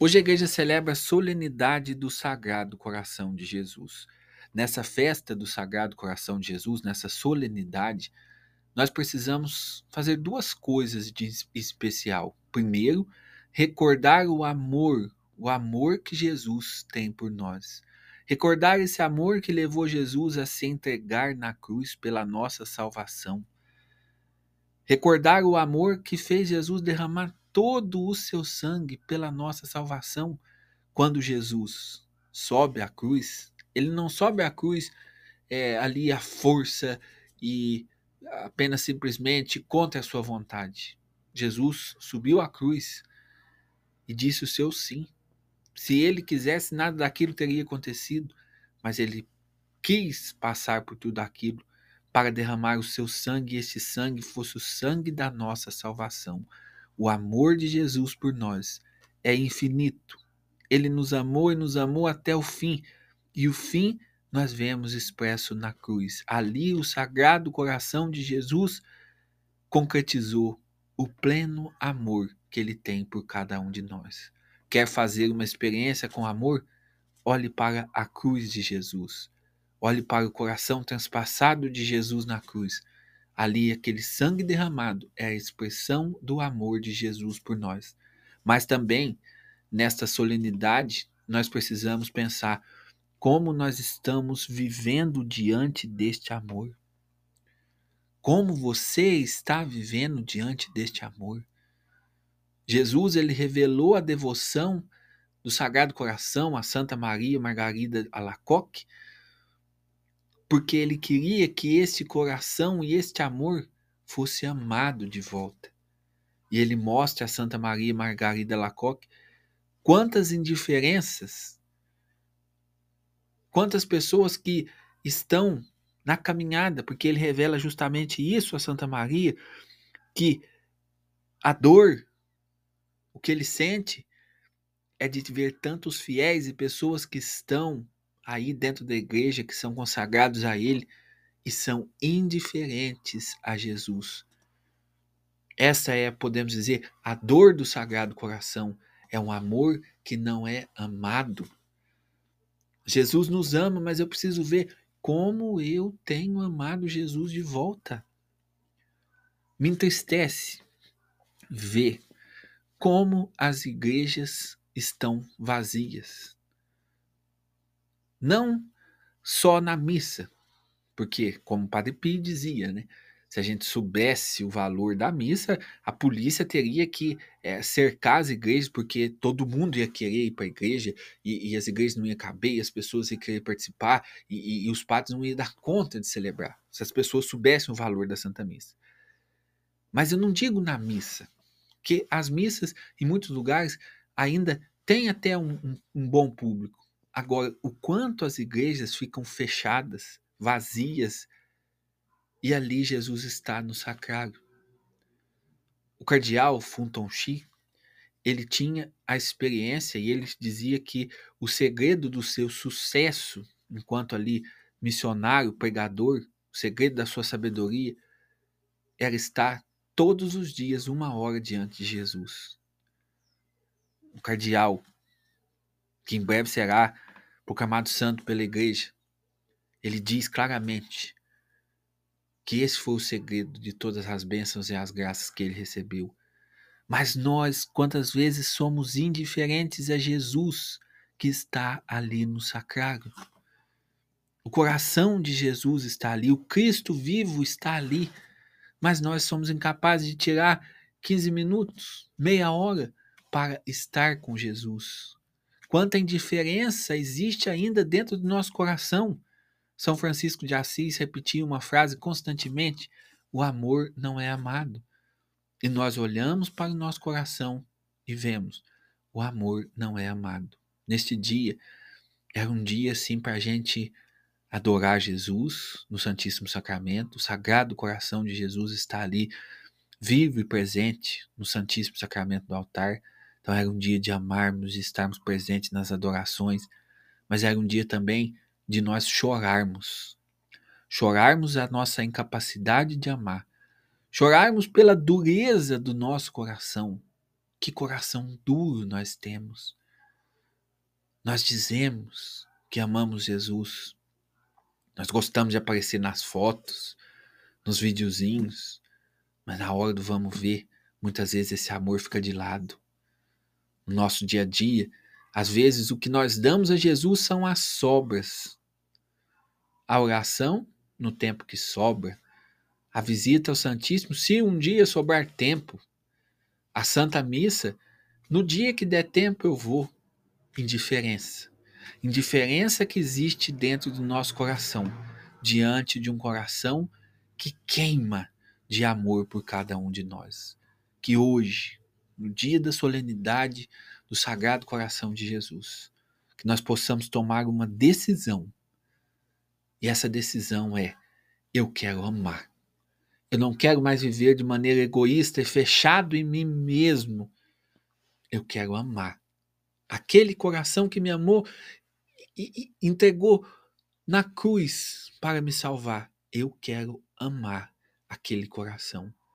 Hoje a igreja celebra a solenidade do Sagrado Coração de Jesus. Nessa festa do Sagrado Coração de Jesus, nessa solenidade, nós precisamos fazer duas coisas de especial. Primeiro, recordar o amor, o amor que Jesus tem por nós. Recordar esse amor que levou Jesus a se entregar na cruz pela nossa salvação. Recordar o amor que fez Jesus derramar todo o seu sangue pela nossa salvação. Quando Jesus sobe à cruz, ele não sobe à cruz é, ali à força e apenas simplesmente contra a sua vontade. Jesus subiu à cruz e disse o seu sim. Se ele quisesse, nada daquilo teria acontecido, mas ele quis passar por tudo aquilo para derramar o seu sangue, e este sangue fosse o sangue da nossa salvação. O amor de Jesus por nós é infinito. Ele nos amou e nos amou até o fim. E o fim nós vemos expresso na cruz. Ali o sagrado coração de Jesus concretizou o pleno amor que ele tem por cada um de nós. Quer fazer uma experiência com amor? Olhe para a cruz de Jesus. Olhe para o coração transpassado de Jesus na cruz. Ali, aquele sangue derramado é a expressão do amor de Jesus por nós. Mas também, nesta solenidade, nós precisamos pensar como nós estamos vivendo diante deste amor. Como você está vivendo diante deste amor? Jesus ele revelou a devoção do Sagrado Coração a Santa Maria Margarida Alacoque porque ele queria que este coração e este amor fosse amado de volta. E ele mostra a Santa Maria Margarida Lacoque quantas indiferenças, quantas pessoas que estão na caminhada, porque ele revela justamente isso a Santa Maria, que a dor, o que ele sente, é de ver tantos fiéis e pessoas que estão aí dentro da igreja que são consagrados a Ele e são indiferentes a Jesus. Essa é, podemos dizer, a dor do Sagrado Coração. É um amor que não é amado. Jesus nos ama, mas eu preciso ver como eu tenho amado Jesus de volta. Me entristece ver como as igrejas estão vazias. Não só na missa, porque, como o Padre Pio dizia, né? Se a gente soubesse o valor da missa, a polícia teria que é, cercar as igrejas, porque todo mundo ia querer ir para a igreja e, e, as igrejas não iam caber, e as pessoas iam querer participar e, e, e os padres não iam dar conta de celebrar, se as pessoas soubessem o valor da Santa Missa. Mas eu não digo na missa, que as missas, em muitos lugares, ainda têm até um, um, um bom público. Agora, o quanto as igrejas ficam fechadas, vazias, e ali Jesus está no sacrário. O cardeal Funton Chi, ele tinha a experiência e ele dizia que o segredo do seu sucesso enquanto ali missionário, pregador, o segredo da sua sabedoria era estar todos os dias uma hora diante de Jesus. O cardeal, que em breve será proclamado santo pela igreja, ele diz claramente que esse foi o segredo de todas as bênçãos e as graças que ele recebeu. Mas nós, quantas vezes somos indiferentes a Jesus que está ali no sacrário? O coração de Jesus está ali, o Cristo vivo está ali, mas nós somos incapazes de tirar 15 minutos, meia hora para estar com Jesus. Quanta indiferença existe ainda dentro do nosso coração. São Francisco de Assis repetia uma frase constantemente: o amor não é amado. E nós olhamos para o nosso coração e vemos: o amor não é amado. Neste dia, era um dia assim para a gente adorar Jesus no Santíssimo Sacramento. O Sagrado Coração de Jesus está ali, vivo e presente no Santíssimo Sacramento do altar então era um dia de amarmos e estarmos presentes nas adorações, mas era um dia também de nós chorarmos. Chorarmos a nossa incapacidade de amar. Chorarmos pela dureza do nosso coração. Que coração duro nós temos. Nós dizemos que amamos Jesus. Nós gostamos de aparecer nas fotos, nos videozinhos, mas na hora do vamos ver, muitas vezes esse amor fica de lado. No nosso dia a dia, às vezes o que nós damos a Jesus são as sobras. A oração, no tempo que sobra, a visita ao Santíssimo, se um dia sobrar tempo, a Santa Missa, no dia que der tempo eu vou. Indiferença. Indiferença que existe dentro do nosso coração, diante de um coração que queima de amor por cada um de nós. Que hoje, no dia da solenidade do Sagrado Coração de Jesus, que nós possamos tomar uma decisão. E essa decisão é: eu quero amar. Eu não quero mais viver de maneira egoísta e fechado em mim mesmo. Eu quero amar. Aquele coração que me amou e, e entregou na cruz para me salvar. Eu quero amar aquele coração.